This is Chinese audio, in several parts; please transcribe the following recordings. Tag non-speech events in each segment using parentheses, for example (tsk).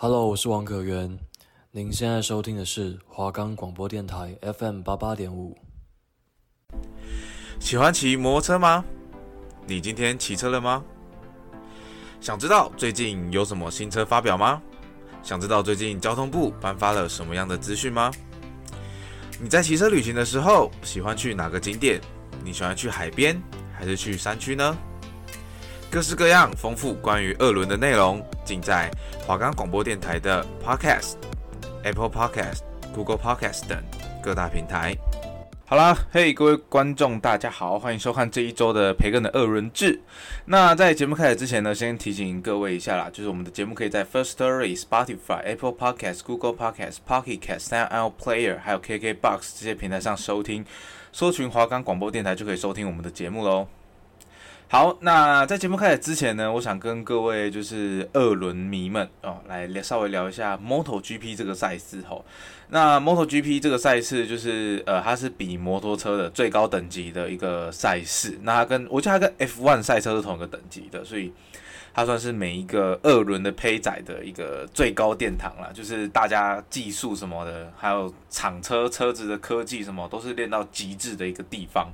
Hello，我是王可元。您现在收听的是华冈广播电台 FM 八八点五。喜欢骑摩托车吗？你今天骑车了吗？想知道最近有什么新车发表吗？想知道最近交通部颁发了什么样的资讯吗？你在骑车旅行的时候，喜欢去哪个景点？你喜欢去海边还是去山区呢？各式各样丰富关于二轮的内容，尽在华冈广播电台的 Podcast、Apple Podcast、Google Podcast 等各大平台。好啦，嘿，各位观众，大家好，欢迎收看这一周的培根的二轮志。那在节目开始之前呢，先提醒各位一下啦，就是我们的节目可以在 Firstory、Spotify、Apple Podcast、Google Podcast、Pocket Cast、SoundOut Player 还有 KKBox 这些平台上收听，搜寻华冈广播电台就可以收听我们的节目喽。好，那在节目开始之前呢，我想跟各位就是二轮迷们哦，来稍微聊一下 MotoGP 这个赛事吼。那 MotoGP 这个赛事就是呃，它是比摩托车的最高等级的一个赛事。那它跟我觉得它跟 F1 赛车是同一个等级的，所以它算是每一个二轮的胚仔的一个最高殿堂了。就是大家技术什么的，还有厂车车子的科技什么，都是练到极致的一个地方。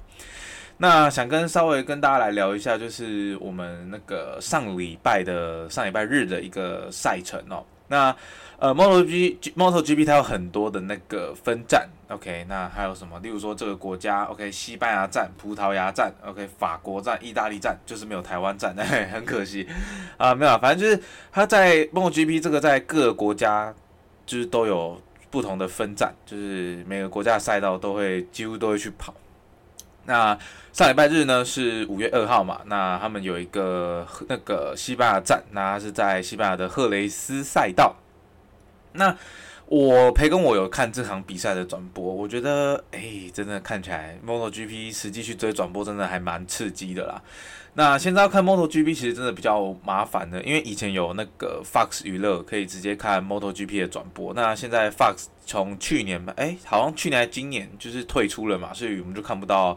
那想跟稍微跟大家来聊一下，就是我们那个上礼拜的上礼拜日的一个赛程哦。那呃，MotoG MotoGP 它有很多的那个分站，OK，那还有什么？例如说这个国家，OK，西班牙站、葡萄牙站，OK，法国站、意大利站，就是没有台湾站，嘿，(laughs) 很可惜啊，没有，反正就是它在 MotoGP 这个在各个国家就是都有不同的分站，就是每个国家的赛道都会几乎都会去跑。那上礼拜日呢是五月二号嘛？那他们有一个那个西班牙站，那是在西班牙的赫雷斯赛道。那我培根我有看这场比赛的转播，我觉得哎、真的看起来 MotoGP 实际去追转播真的还蛮刺激的啦。那现在要看 MotoGP 其实真的比较麻烦的，因为以前有那个 Fox 娱乐可以直接看 MotoGP 的转播，那现在 Fox 从去年吧，哎、好像去年还今年就是退出了嘛，所以我们就看不到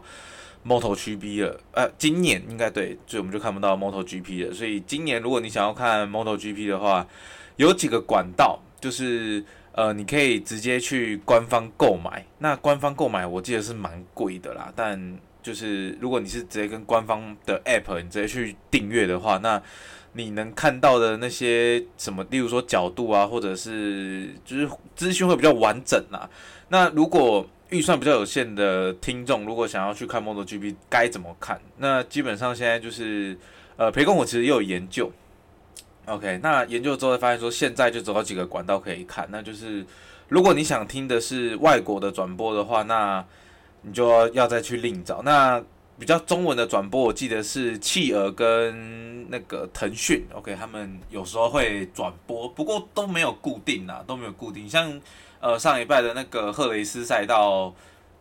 MotoGP 了。呃，今年应该对，所以我们就看不到 MotoGP 了。所以今年如果你想要看 MotoGP 的话，有几个管道，就是呃，你可以直接去官方购买。那官方购买我记得是蛮贵的啦，但就是如果你是直接跟官方的 App 你直接去订阅的话，那你能看到的那些什么，例如说角度啊，或者是就是资讯会比较完整啊。那如果预算比较有限的听众，如果想要去看 MotoGP 该怎么看？那基本上现在就是呃，培根我其实也有研究。OK，那研究之后发现说，现在就走到几个管道可以看，那就是如果你想听的是外国的转播的话，那你就要再去另找。那比较中文的转播，我记得是企鹅跟那个腾讯，OK，他们有时候会转播，不过都没有固定啊，都没有固定。像呃上礼拜的那个赫雷斯赛道。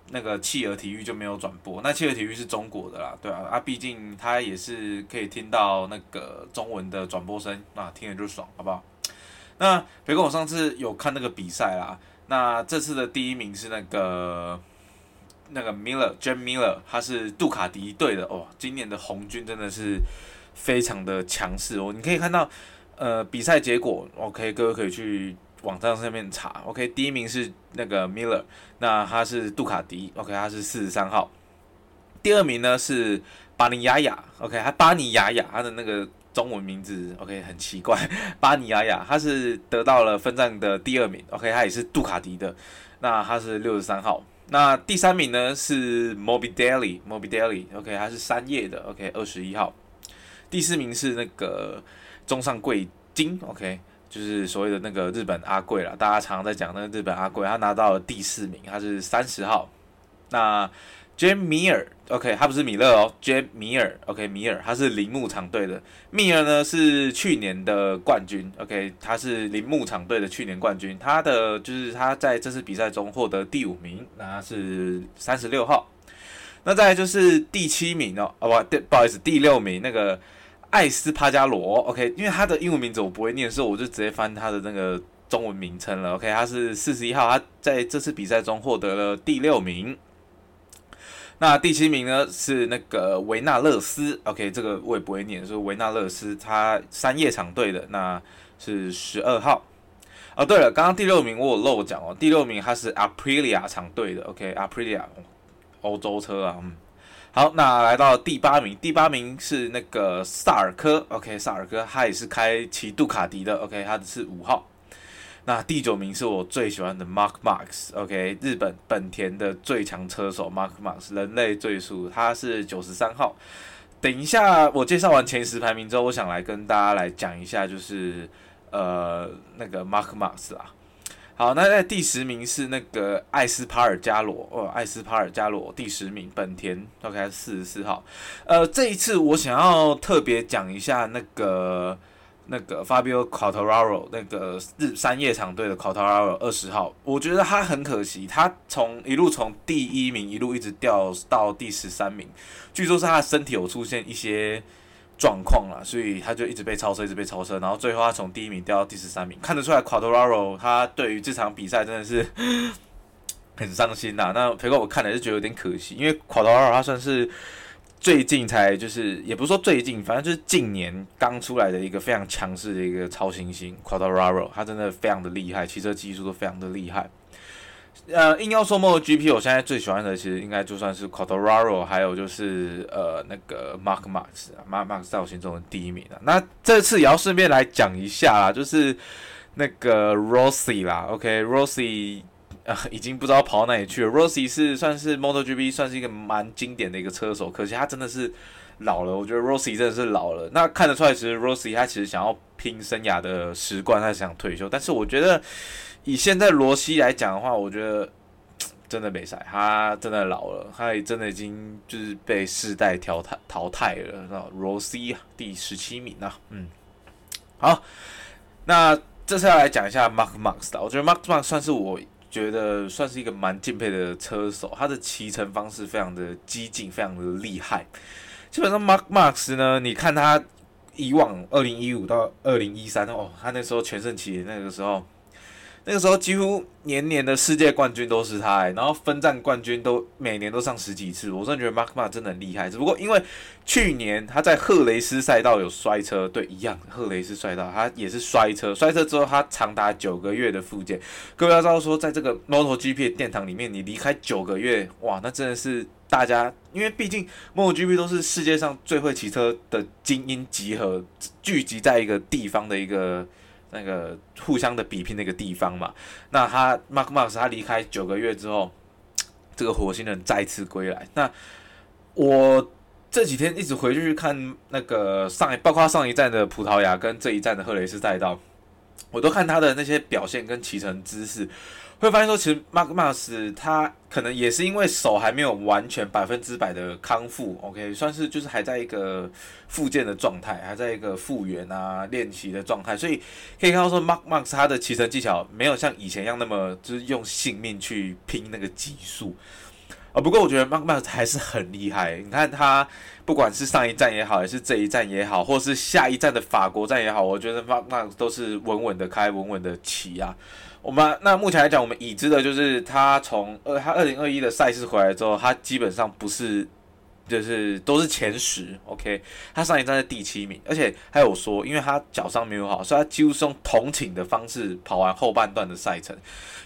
那个企鹅体育就没有转播，那企鹅体育是中国的啦，对啊，啊，毕竟它也是可以听到那个中文的转播声，那听着就爽，好不好？那培根我上次有看那个比赛啦，那这次的第一名是那个那个 Miller，Gene Miller，他是杜卡迪队的哦，今年的红军真的是非常的强势哦，你可以看到呃比赛结果，OK，各位可以去。网站上面查，OK，第一名是那个 Miller，那他是杜卡迪，OK，他是四十三号。第二名呢是巴尼亚亚，OK，他巴尼亚亚，他的那个中文名字，OK，很奇怪，(laughs) 巴尼亚亚，他是得到了分站的第二名，OK，他也是杜卡迪的，那他是六十三号。那第三名呢是 MOBIDAILYMOBIDAILY。OK，它是三叶的，OK，二十一号。第四名是那个中上贵金，OK。就是所谓的那个日本阿贵啦，大家常常在讲那个日本阿贵，他拿到了第四名，他是三十号。那 Gene Mir，OK，他不是米勒哦，Gene Mir，OK，米尔，他是铃木厂队的。米尔呢是去年的冠军，OK，他是铃木厂队的去年冠军。他的就是他在这次比赛中获得第五名，那他是三十六号。那再来就是第七名哦，哦不，不好意思，第六名那个。艾斯帕加罗，OK，因为他的英文名字我不会念，所以我就直接翻他的那个中文名称了，OK，他是四十一号，他在这次比赛中获得了第六名。那第七名呢是那个维纳勒斯，OK，这个我也不会念，是维纳勒斯他三叶厂队的，那是十二号。哦，对了，刚刚第六名我有漏讲哦，第六名他是 Aprilia 厂队的，OK，Aprilia 欧洲车啊，嗯。好，那来到第八名，第八名是那个萨尔科，OK，萨尔科他也是开骑杜卡迪的，OK，他的是五号。那第九名是我最喜欢的 Mark Marx，OK，日本本田的最强车手 Mark Marx，人类最速，他是九十三号。等一下我介绍完前十排名之后，我想来跟大家来讲一下，就是呃那个 Mark Marx 啊。好，那在第十名是那个艾斯帕尔加罗哦，艾斯帕尔加罗第十名，本田 OK 四十四号。呃，这一次我想要特别讲一下那个那个 Fabio Quartararo 那个日三叶厂队的 Quartararo 二十号，我觉得他很可惜，他从一路从第一名一路一直掉到第十三名，据说是他的身体有出现一些。状况了，所以他就一直被超车，一直被超车，然后最后他从第一名掉到第十三名，看得出来 Quartararo 他对于这场比赛真的是 (laughs) 很伤心呐。那肥哥我看了是觉得有点可惜，因为 Quartararo 他算是最近才就是，也不是说最近，反正就是近年刚出来的一个非常强势的一个超新星 Quartararo 他真的非常的厉害，骑车技术都非常的厉害。呃，硬要说 MotoGP，我现在最喜欢的其实应该就算是 Quartararo，还有就是呃那个 Mark Max 啊，Mark Max 在我心中的第一名啊。那这次也要顺便来讲一下啦，就是那个 Rossi 啦，OK，Rossi 呃 (laughs) 已经不知道跑到哪里去了。Rossi 是算是 MotoGP 算是一个蛮经典的一个车手，可惜他真的是老了。我觉得 Rossi 真的是老了。那看得出来，其实 Rossi 他其实想要拼生涯的十冠，他想退休，但是我觉得。以现在罗西来讲的话，我觉得 (tsk) 真的没赛，他真的老了，他也真的已经就是被世代淘汰淘汰了。那罗西啊，第十七名啊，嗯，好，那这次要来讲一下 Mark Max 的，我觉得 Mark Max 算是我觉得算是一个蛮敬佩的车手，他的骑乘方式非常的激进，非常的厉害。基本上 Mark Max 呢，你看他以往二零一五到二零一三哦，他那时候全盛期那个时候。那个时候几乎年年的世界冠军都是他，欸，然后分站冠军都每年都上十几次，我真的觉得 Mark Ma 真的很厉害。只不过因为去年他在赫雷斯赛道有摔车，对，一样赫雷斯赛道他也是摔车，摔车之后他长达九个月的复健。各位要知道说，在这个 MotoGP 的殿堂里面，你离开九个月，哇，那真的是大家，因为毕竟 MotoGP 都是世界上最会骑车的精英集合，聚集在一个地方的一个。那个互相的比拼那个地方嘛，那他 Mark Max 他离开九个月之后，这个火星人再次归来。那我这几天一直回去看那个上一，包括上一站的葡萄牙跟这一站的赫雷斯赛道，我都看他的那些表现跟骑乘姿势。会发现说，其实 Mark Max 他可能也是因为手还没有完全百分之百的康复，OK，算是就是还在一个复健的状态，还在一个复原啊练习的状态，所以可以看到说，Mark Max 他的骑乘技巧没有像以前一样那么就是用性命去拼那个极速啊。不过我觉得 Max 还是很厉害，你看他不管是上一站也好，还是这一站也好，或是下一站的法国站也好，我觉得 Max 都是稳稳的开，稳稳的骑啊。我们那目前来讲，我们已知的就是他从二他二零二一的赛事回来之后，他基本上不是就是都是前十，OK，他上一站是第七名，而且还有说，因为他脚伤没有好，所以他几乎是用同寝的方式跑完后半段的赛程，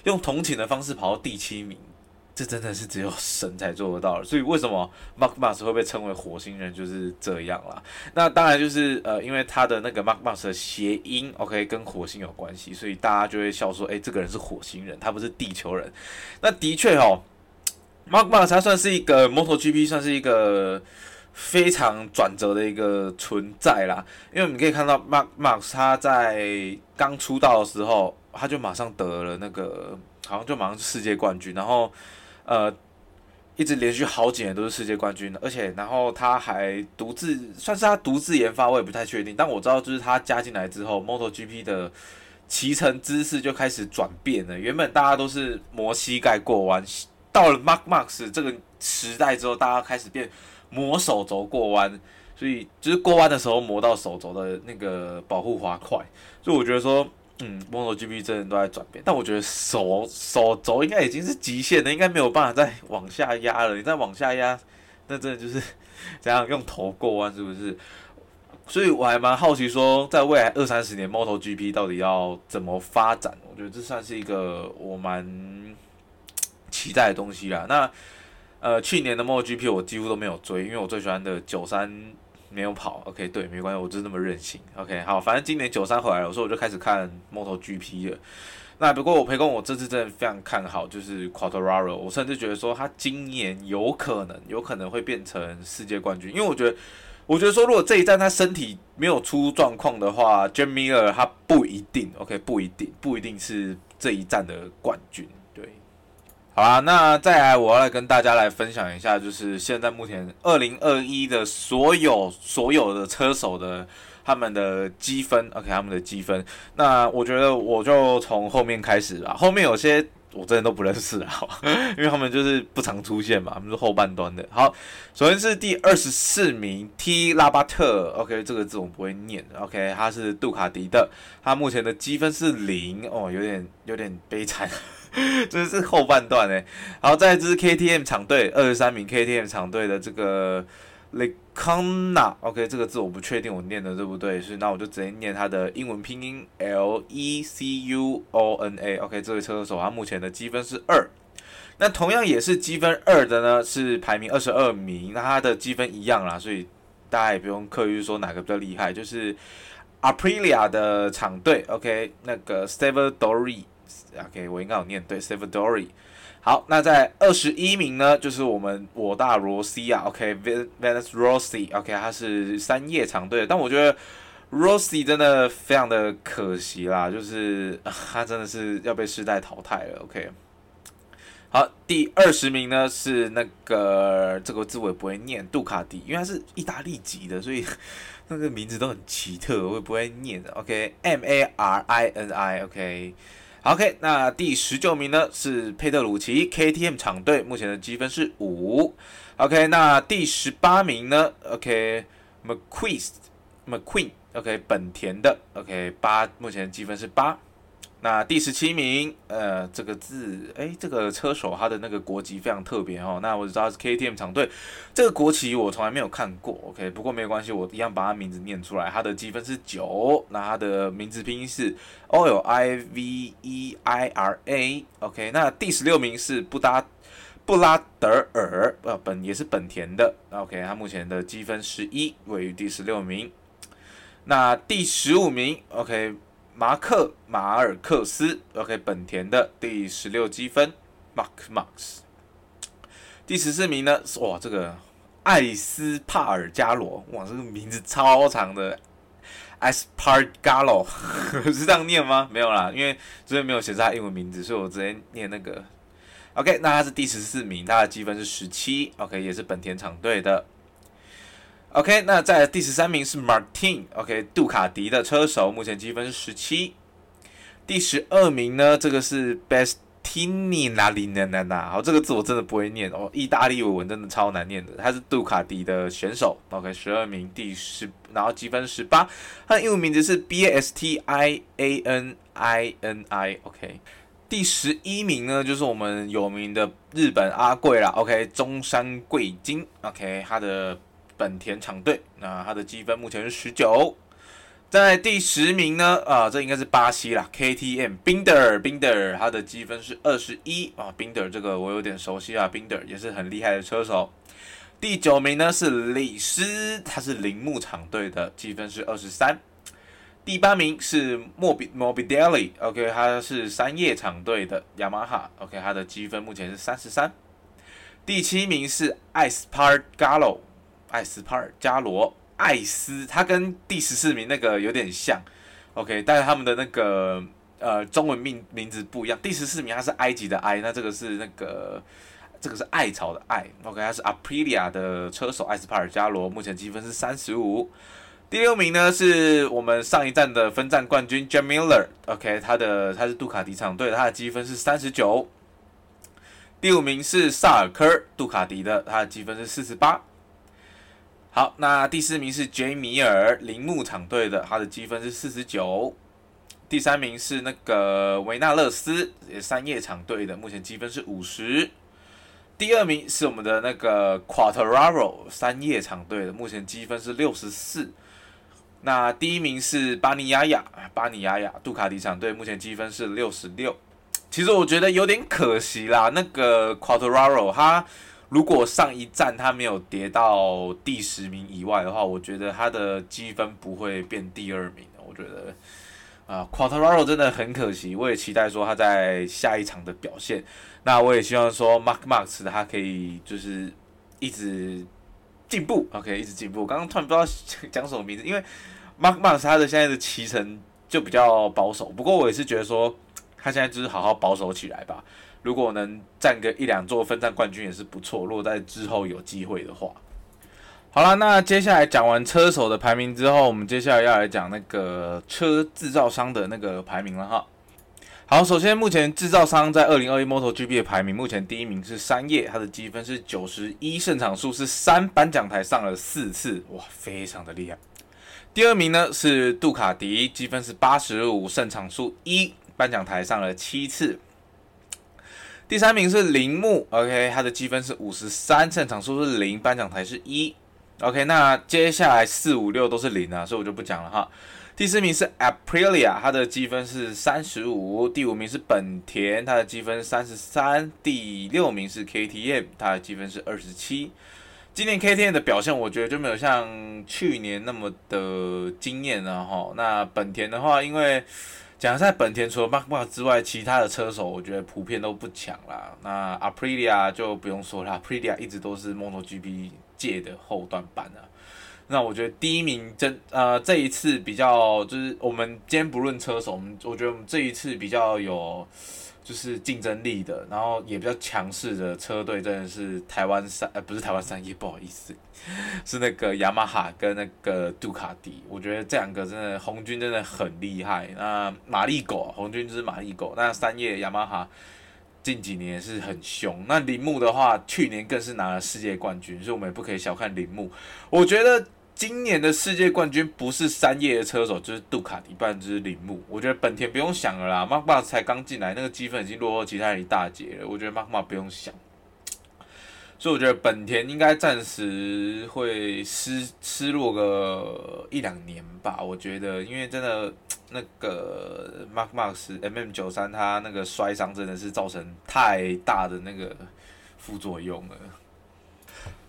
用同寝的方式跑到第七名。这真的是只有神才做得到，所以为什么 Mark Marx 会被称为火星人就是这样啦。那当然就是呃，因为他的那个 Mark Marx 的谐音，OK，跟火星有关系，所以大家就会笑说，哎，这个人是火星人，他不是地球人。那的确哦，Mark Marx 他算是一个 MotoGP，算是一个非常转折的一个存在啦。因为我们可以看到 Mark Max 他在刚出道的时候，他就马上得了那个，好像就马上世界冠军，然后。呃，一直连续好几年都是世界冠军，而且然后他还独自算是他独自研发，我也不太确定。但我知道，就是他加进来之后，MotoGP 的骑乘姿势就开始转变了。原本大家都是磨膝盖过弯，到了 Mark Max 这个时代之后，大家开始变磨手肘过弯，所以就是过弯的时候磨到手肘的那个保护滑块。所以我觉得说。嗯，MotoGP 真的都在转变，但我觉得手手肘应该已经是极限了，应该没有办法再往下压了。你再往下压，那真的就是 (laughs) 这样用头过弯，是不是？所以我还蛮好奇说，在未来二三十年，MotoGP 到底要怎么发展？我觉得这算是一个我蛮期待的东西啦。那呃，去年的 MotoGP 我几乎都没有追，因为我最喜欢的九三没有跑。OK，对，没关系，我就是那么任性。OK，好，反正今年九三回来了，所以我就开始看 MotoGP 了。那不过我培根，我这次真的非常看好，就是 Quartararo，我甚至觉得说他今年有可能，有可能会变成世界冠军，因为我觉得，我觉得说如果这一站他身体没有出状况的话 j a m i e r 他不一定，OK，不一定，不一定是这一站的冠军。好啦，那再来我要来跟大家来分享一下，就是现在目前二零二一的所有所有的车手的。他们的积分，OK，他们的积分。那我觉得我就从后面开始吧。后面有些我真的都不认识啊，(laughs) 因为他们就是不常出现嘛，他们是后半段的。好，首先是第二十四名 T 拉巴特，OK，这个字我不会念，OK，他是杜卡迪的，他目前的积分是零，哦，有点有点悲惨，(laughs) 这是后半段诶。好，再来这是 KTM 厂队二十三名 KTM 厂队的这个。Lecuna，OK，这个字我不确定我念的对不对，所以那我就直接念它的英文拼音 L E C U O N A，OK，这位车手他目前的积分是二，那同样也是积分二的呢，是排名二十二名，那他的积分一样啦，所以大家也不用刻意说哪个比较厉害，就是 Aprilia 的厂队，OK，那个 Savadori，OK，我应该有念对 Savadori。好，那在二十一名呢，就是我们我大罗西啊，OK，Valentino Rossi，OK，他是三叶长队，但我觉得 Rossi 真的非常的可惜啦，就是他真的是要被世代淘汰了，OK。好，第二十名呢是那个这个字我也不会念，杜卡迪，因为他是意大利籍的，所以那个名字都很奇特，我也不会念的，OK，M A R I N I，OK。，OK，那第十九名呢是佩特鲁奇 KTM 厂队，目前的积分是五。OK，那第十八名呢？OK，McQueen，McQueen，OK，本田的，OK，八，目前的积分是八。那第十七名，呃，这个字，哎，这个车手他的那个国籍非常特别哦。那我知道是 KTM 厂队，这个国旗我从来没有看过。OK，不过没有关系，我一样把他名字念出来。他的积分是九，那他的名字拼音是 O L I V E I R A。OK，那第十六名是布达布拉德尔，呃，本也是本田的。OK，他目前的积分十一，位于第十六名。那第十五名，OK。马克马尔克斯，OK，本田的第十六积分，Mark Marx。第十四名呢？哇，这个艾斯帕尔加罗，哇，这个名字超长的，Espargaro (laughs) 是这样念吗？没有啦，因为这边没有写他英文名字，所以我直接念那个。OK，那他是第十四名，他的积分是十七，OK，也是本田厂队的。OK，那在第十三名是 Martin，OK，杜卡迪的车手，目前积分十七。第十二名呢，这个是 Bastianini 哪里呢？哪哪？好，这个字我真的不会念哦，意大利文真的超难念的。他是杜卡迪的选手，OK，十二名，第十，然后积分十八。他的英文名字是 B A S T I A N I N I，OK。第十一名呢，就是我们有名的日本阿贵啦，OK，中山贵金，OK，他的。本田厂队，那他的积分目前是十九，在第十名呢，啊，这应该是巴西啦，KTM Binder，Binder，他的积分是二十一啊，Binder 这个我有点熟悉啊，Binder 也是很厉害的车手。第九名呢是李斯，他是铃木厂队的，积分是二十三。第八名是莫比莫比 deli ok 他是三叶厂队的雅马哈，OK，他的积分目前是三十三。第七名是艾斯帕尔加罗。艾斯帕尔加罗，艾斯，他跟第十四名那个有点像，OK，但是他们的那个呃中文名名字不一样。第十四名他是埃及的埃，那这个是那个这个是艾草的艾，OK，他是 Aprilia 的车手艾斯帕尔加罗，目前积分是三十五。第六名呢是我们上一站的分站冠军 Jim Miller，OK，他的他是杜卡迪厂队，他的积分是三十九。第五名是萨尔科，杜卡迪的，他的积分是四十八。好，那第四名是杰米尔，铃木厂队的，他的积分是四十九。第三名是那个维纳勒斯，也三叶厂队的，目前积分是五十。第二名是我们的那个 Quartararo，三叶厂队的，目前积分是六十四。那第一名是巴尼亚亚，巴尼亚亚，杜卡迪厂队目前积分是六十六。其实我觉得有点可惜啦，那个 Quartararo 他如果上一站他没有跌到第十名以外的话，我觉得他的积分不会变第二名。我觉得。啊，Quattararo 真的很可惜，我也期待说他在下一场的表现。那我也希望说 Mark Max 他可以就是一直进步，OK，一直进步。刚刚突然不知道讲什么名字，因为 Mark Max 他的现在的骑乘就比较保守。不过我也是觉得说他现在就是好好保守起来吧。如果能占个一两座分站冠军也是不错。如果在之后有机会的话。好了，那接下来讲完车手的排名之后，我们接下来要来讲那个车制造商的那个排名了哈。好，首先目前制造商在二零二一 MotoGP 的排名，目前第一名是三叶，它的积分是九十一，胜场数是三，颁奖台上了四次，哇，非常的厉害。第二名呢是杜卡迪，积分是八十五，胜场数一，颁奖台上了七次。第三名是铃木，OK，它的积分是五十三，胜场数是零，颁奖台是一。OK，那接下来四五六都是零啊，所以我就不讲了哈。第四名是 Aprilia，它的积分是三十五。第五名是本田，它的积分三十三。第六名是 KTM，它的积分是二十七。今年 KTM 的表现，我觉得就没有像去年那么的惊艳了哈。那本田的话，因为讲在本田除了 Mark Mark 之外，其他的车手我觉得普遍都不强啦。那 Aprilia 就不用说了，Aprilia 一直都是 MotoGP 界的后端版啊。那我觉得第一名真呃这一次比较就是我们今天不论车手，我们我觉得我们这一次比较有。就是竞争力的，然后也比较强势的车队，真的是台湾三呃不是台湾三叶，不好意思，(laughs) 是那个雅马哈跟那个杜卡迪。我觉得这两个真的红军真的很厉害。那马力狗红军就是马力狗，那三叶雅马哈近几年是很凶。那铃木的话，去年更是拿了世界冠军，所以我们也不可以小看铃木。我觉得。今年的世界冠军不是三叶的车手，就是杜卡迪，不然就是铃木。我觉得本田不用想了啦，MacMax 才刚进来，那个积分已经落后其他人一大截了。我觉得 MacMax 不用想，所以我觉得本田应该暂时会失失落个一两年吧。我觉得，因为真的那个 Marc Marquez MM 九三他那个摔伤真的是造成太大的那个副作用了。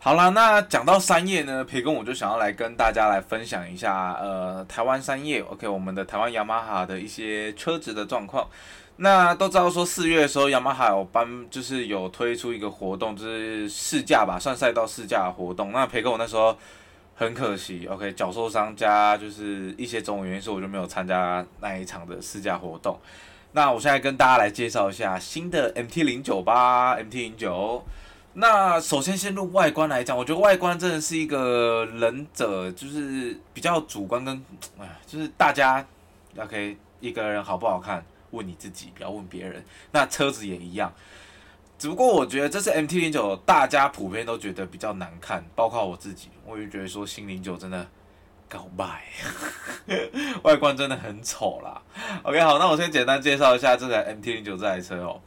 好啦，那讲到三叶呢，培根我就想要来跟大家来分享一下，呃，台湾三叶，OK，我们的台湾雅马哈的一些车子的状况。那都知道说四月的时候，雅马哈有颁，就是有推出一个活动，就是试驾吧，算赛道试驾活动。那培根我那时候很可惜，OK，脚受伤加就是一些种种原因，所以我就没有参加那一场的试驾活动。那我现在跟大家来介绍一下新的 MT 零九吧，MT 零九。那首先先论外观来讲，我觉得外观真的是一个忍者，就是比较主观跟，哎，就是大家，OK，一个人好不好看，问你自己，不要问别人。那车子也一样，只不过我觉得这是 MT-09，大家普遍都觉得比较难看，包括我自己，我也觉得说新零九真的搞败，(laughs) 外观真的很丑啦。OK，好，那我先简单介绍一下这台 MT-09 这台车哦。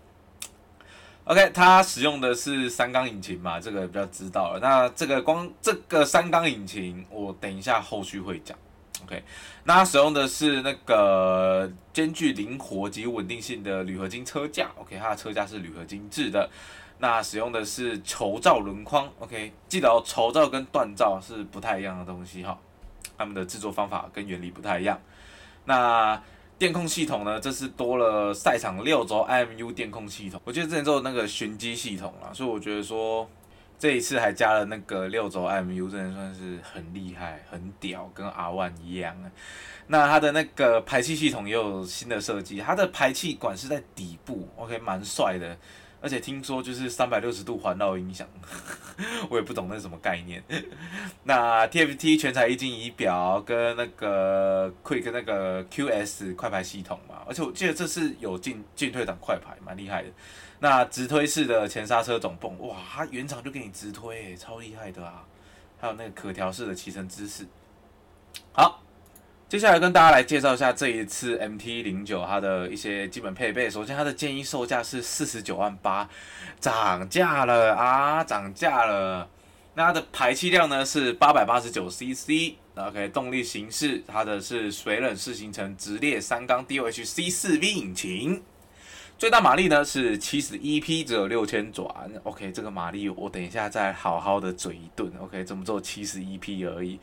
OK，它使用的是三缸引擎嘛，这个比较知道了。那这个光这个三缸引擎，我等一下后续会讲。OK，那它使用的是那个兼具灵活及稳定性的铝合金车架。OK，它的车架是铝合金制的。那使用的是绸罩轮框。OK，记得哦，绸罩跟锻造是不太一样的东西哈，它们的制作方法跟原理不太一样。那电控系统呢？这次多了赛场六轴 IMU 电控系统。我记得之前做那个循机系统啦，所以我觉得说这一次还加了那个六轴 IMU，真的算是很厉害、很屌，跟 R1 一样。那它的那个排气系统也有新的设计，它的排气管是在底部，OK，蛮帅的。而且听说就是三百六十度环绕音响，(laughs) 我也不懂那是什么概念。(laughs) 那 TFT 全彩液晶仪表跟那个 Quick 那个 QS 快排系统嘛，而且我记得这是有进进退档快排，蛮厉害的。那直推式的前刹车总泵，哇，它原厂就给你直推，超厉害的啊！还有那个可调式的骑乘姿势，好。接下来跟大家来介绍一下这一次 MT 零九它的一些基本配备。首先，它的建议售价是四十九万八，涨价了啊，涨价了。那它的排气量呢是八百八十九 CC，OK，动力形式它的是水冷式行程直列三缸 DOHC 四 V 引擎。最大马力呢是七十一匹，只有六千转。OK，这个马力我等一下再好好的嘴一顿。OK，怎么做七十一匹而已？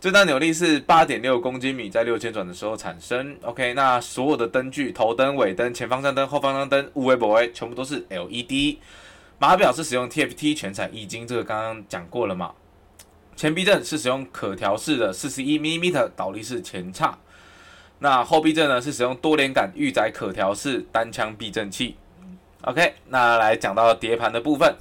最大扭力是八点六公斤米，在六千转的时候产生。OK，那所有的灯具，头灯、尾灯、前方向灯、后方向灯，无微不微，全部都是 LED。码表是使用 TFT 全彩液晶，这个刚刚讲过了嘛？前避震是使用可调式的四十一 mm 倒立式前叉。那后避震呢是使用多连杆预载可调式单腔避震器。OK，那来讲到碟盘的部分，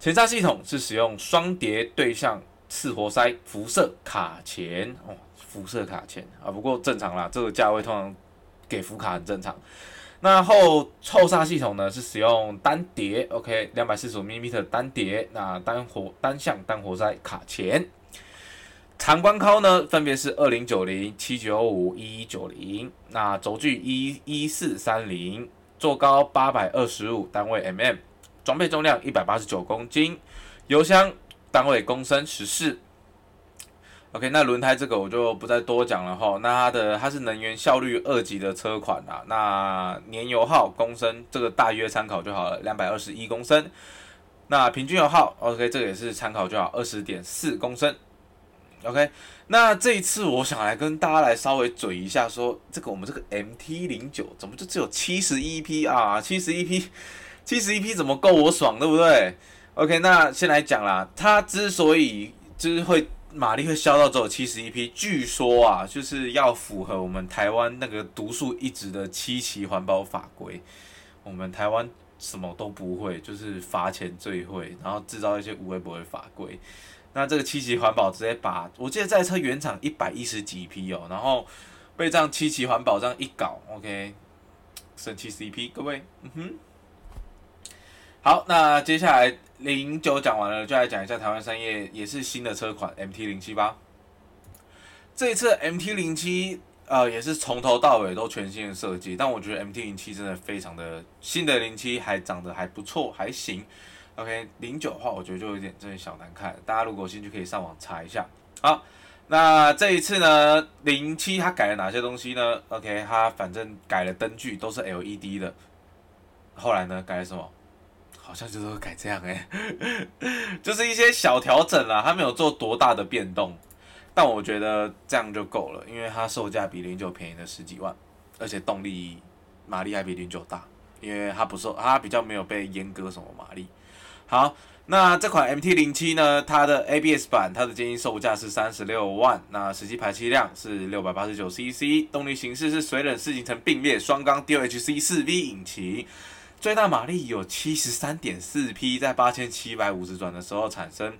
前刹系统是使用双碟对向次活塞辐射卡钳哦，辐射卡钳啊，不过正常啦，这个价位通常给辐卡很正常。那后后刹系统呢是使用单碟，OK，两百四十五 mm 单碟，那单活单向单活塞卡钳。长宽靠呢，分别是二零九零、七九五、一一九零。那轴距一一四三零，座高八百二十五，单位 mm，装备重量一百八十九公斤，油箱单位公升十四。OK，那轮胎这个我就不再多讲了哈。那它的它是能源效率二级的车款啦。那年油耗公升这个大约参考就好了，两百二十一公升。那平均油耗 OK，这个也是参考就好，二十点四公升。OK，那这一次我想来跟大家来稍微嘴一下说，这个我们这个 MT 零九怎么就只有七十一匹啊？七十一匹，七十一匹怎么够我爽，对不对？OK，那先来讲啦，它之所以就是会马力会销到只有七十一匹，据说啊，就是要符合我们台湾那个独树一帜的七期环保法规。我们台湾什么都不会，就是罚钱最会，然后制造一些无微不会法规。那这个七级环保直接把，我记得这台车原厂一百一十几匹哦，然后被这样七级环保这样一搞，OK，省七十一匹，各位，嗯哼。好，那接下来零九讲完了，就来讲一下台湾三叶也是新的车款 MT 零七八。这一次 MT 零七呃也是从头到尾都全新的设计，但我觉得 MT 零七真的非常的新的零七还长得还不错，还行。OK，零九的话，我觉得就有点真的小难看。大家如果有兴趣，可以上网查一下。好，那这一次呢，零七它改了哪些东西呢？OK，它反正改了灯具都是 LED 的。后来呢，改了什么？好像就是改这样哎、(laughs) 就是一些小调整啦，它没有做多大的变动。但我觉得这样就够了，因为它售价比零九便宜了十几万，而且动力马力还比零九大，因为它不受它比较没有被阉割什么马力。好，那这款 MT 零七呢，它的 ABS 版，它的建议售价是三十六万，那实际排气量是六百八十九 CC，动力形式是水冷四行程并列双缸 D H C 四 V 引擎，最大马力有七十三点四匹，在八千七百五十转的时候产生，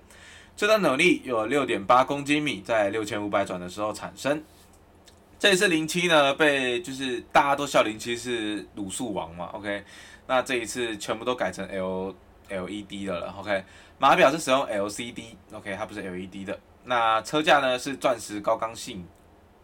最大扭力有六点八公斤米，在六千五百转的时候产生。这一次零七呢，被就是大家都笑零七是卤素王嘛，OK，那这一次全部都改成 L。LED 的了，OK，码表是使用 LCD，OK，它不是 LED 的。那车架呢是钻石高刚性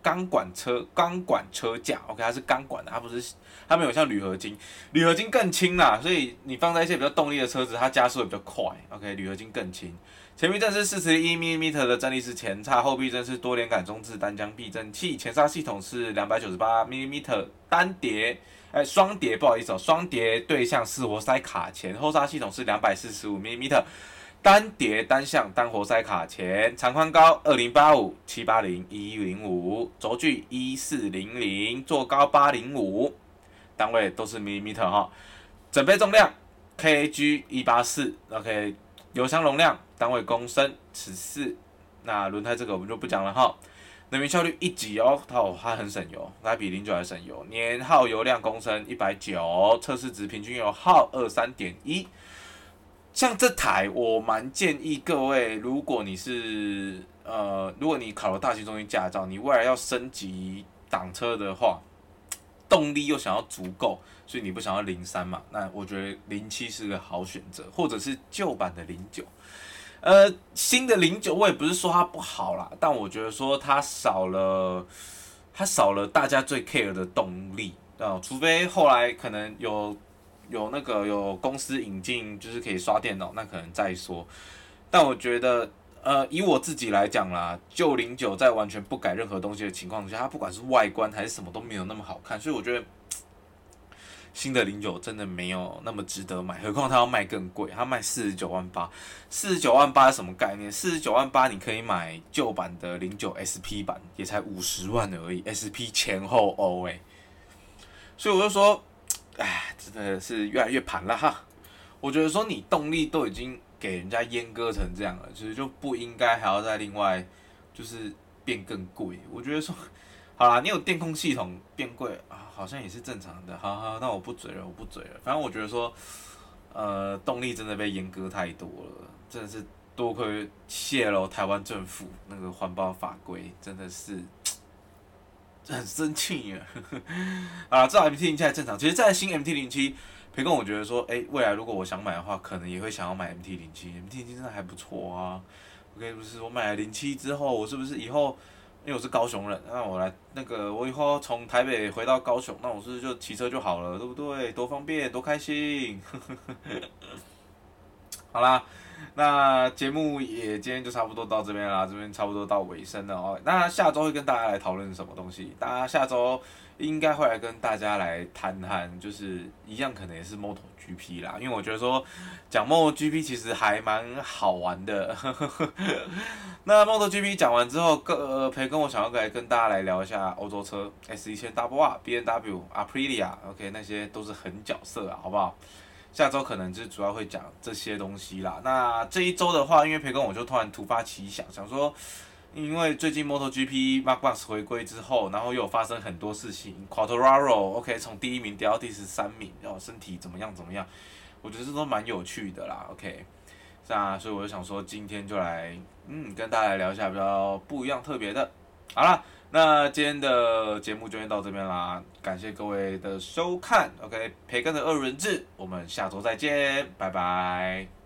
钢管车钢管车架，OK，它是钢管的，它不是它没有像铝合金，铝合金更轻啦，所以你放在一些比较动力的车子，它加速也比较快，OK，铝合金更轻。前避震是四十一 mm 的正立式前叉，后避震是多连杆中置单腔避震器，前刹系统是两百九十八 mm 单碟。哎，双碟不好意思哦，双碟对向四活塞卡钳，后刹系统是两百四十五 mm，单碟单向单活塞卡钳，长宽高二零八五七八零一一零五，轴距一四零零，座高八零五，单位都是 mm 哈，整备重量 kg 一八四，OK，油箱容量单位公升十四，那轮胎这个我们就不讲了哈。能源效率一级哦，它它很省油，它比零九还省油。年耗油量公升一百九，测试值平均油耗二三点一。像这台，我蛮建议各位，如果你是呃，如果你考了大型中型驾照，你未来要升级挡车的话，动力又想要足够，所以你不想要零三嘛？那我觉得零七是个好选择，或者是旧版的零九。呃，新的零九我也不是说它不好啦，但我觉得说它少了，它少了大家最 care 的动力啊，除非后来可能有有那个有公司引进，就是可以刷电脑，那可能再说。但我觉得，呃，以我自己来讲啦，旧零九在完全不改任何东西的情况下，它不管是外观还是什么都没有那么好看，所以我觉得新的零九真的没有那么值得买。何况它要卖更贵，它卖四十九万八，四十九万八是什么概念？四十九万八你可以买旧版的零九 SP 版，也才五十万而已，SP 前后欧诶。所以我就说，哎，真的是越来越盘了哈。我觉得说你动力都已经。给人家阉割成这样了，其实就不应该还要再另外就是变更贵。我觉得说，好啦，你有电控系统变贵啊，好像也是正常的。好好，那我不嘴了，我不嘴了。反正我觉得说，呃，动力真的被阉割太多了，真的是多亏谢了台湾政府那个环保法规，真的是 (tsk) 很生气啊。(laughs) 啊，这 MT 零七还正常，其实在新 MT 零七。培根，我觉得说，哎、未来如果我想买的话，可能也会想要买 MT 零七，MT 零七真的还不错啊。OK，不是我买了零七之后，我是不是以后，因为我是高雄人，那我来那个，我以后从台北回到高雄，那我是不是就骑车就好了，对不对？多方便，多开心。(laughs) 好啦，那节目也今天就差不多到这边啦，这边差不多到尾声了哦。那下周会跟大家来讨论什么东西？大家下周。应该会来跟大家来谈谈，就是一样可能也是 MotoGP 啦，因为我觉得说讲 MotoGP 其实还蛮好玩的。(laughs) 那 MotoGP 讲完之后，各培根我想要来跟大家来聊一下欧洲车 S 一千 Double R、BMW、Aprilia，OK，那些都是狠角色啊，好不好？下周可能就主要会讲这些东西啦。那这一周的话，因为培根我就突然突发奇想，想说。因为最近 MotoGP mark mars 回归之后，然后又发生很多事情，Quartararo，OK，从第一名掉到第十三名，然后身体怎么样怎么样，我觉得这都蛮有趣的啦，OK，那所以我就想说今天就来，嗯，跟大家来聊一下比较不一样特别的。好了，那今天的节目就先到这边啦，感谢各位的收看，OK，培根的二轮制，我们下周再见，拜拜。